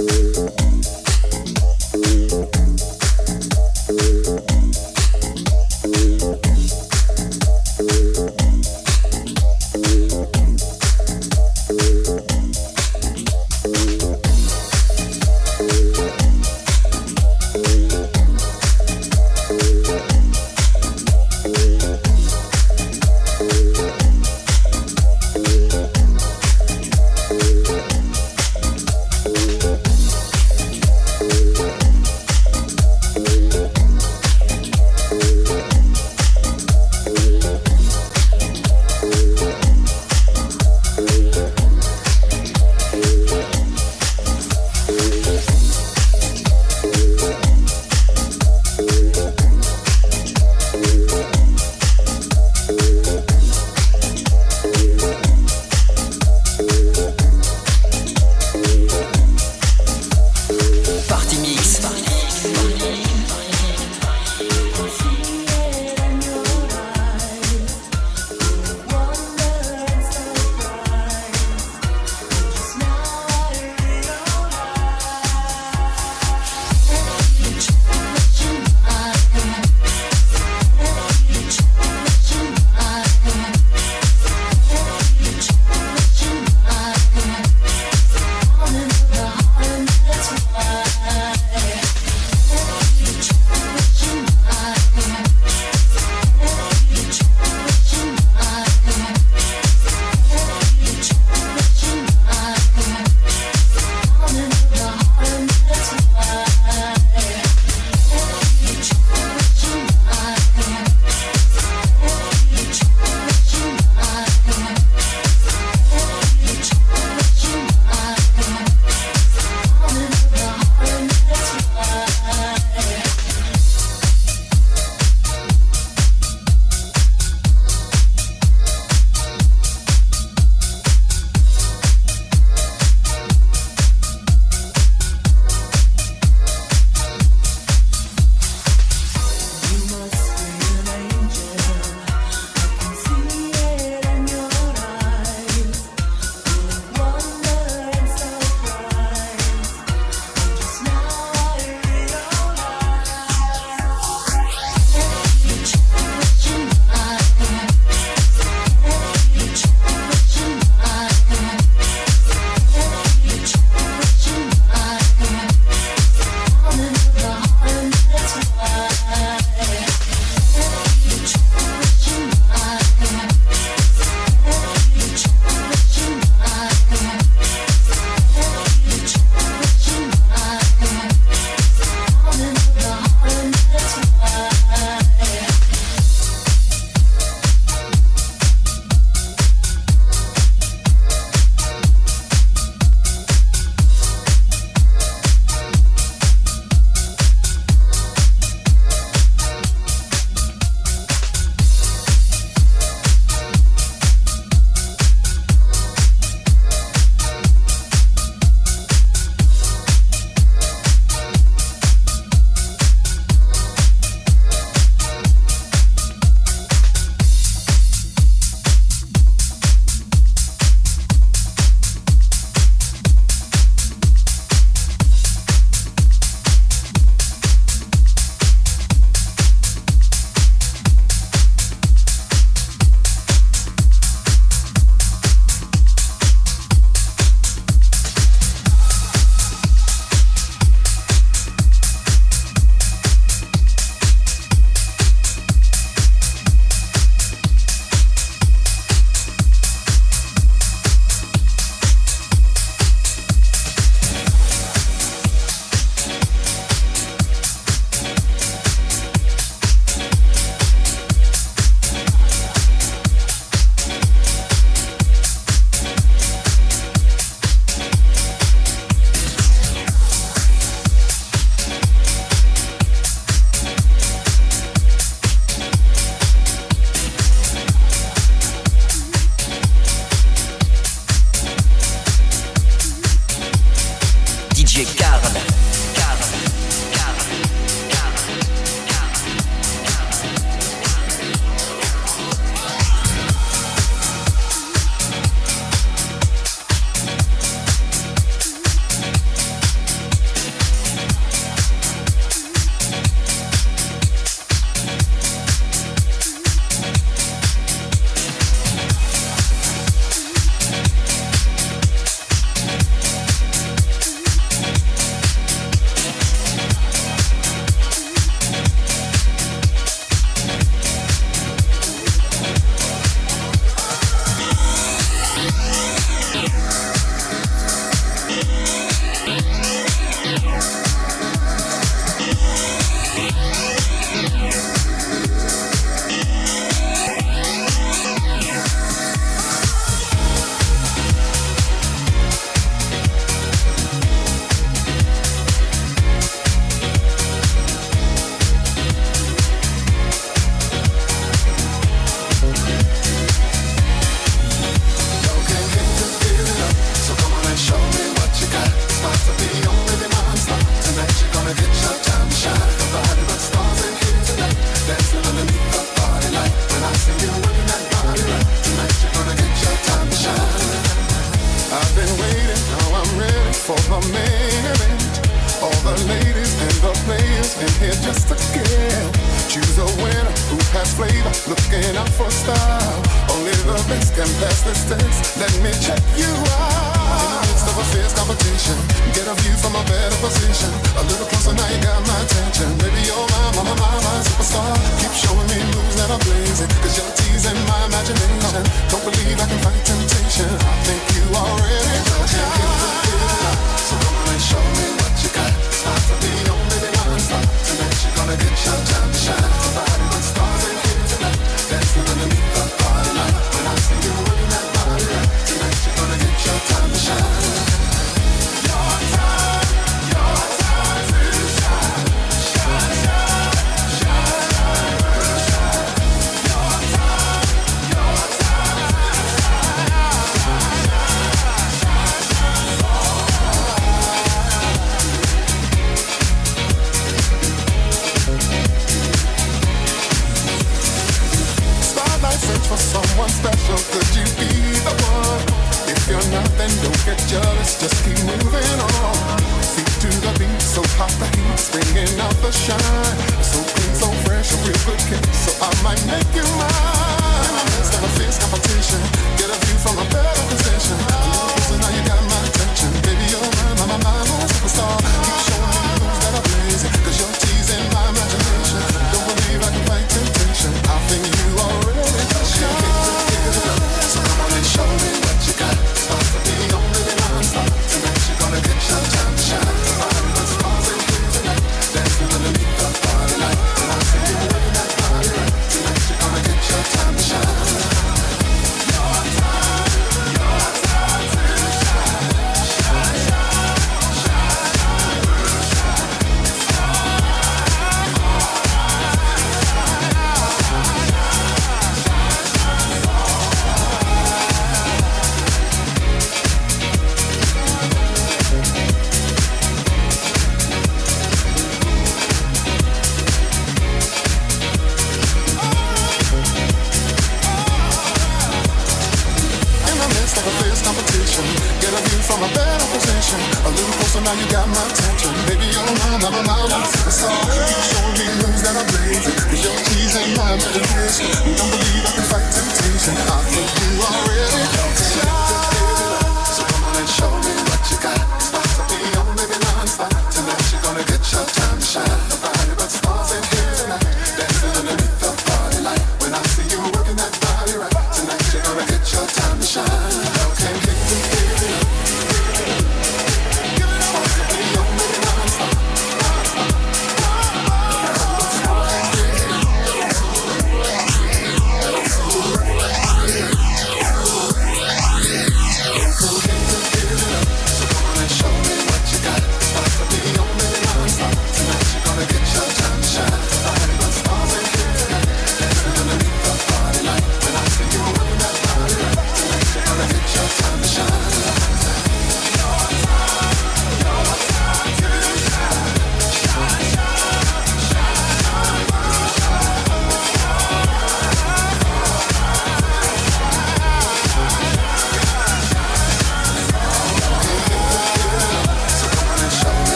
Música caught the heat springing out the shine. So clean, so fresh, a real good kiss, So I might make you mine.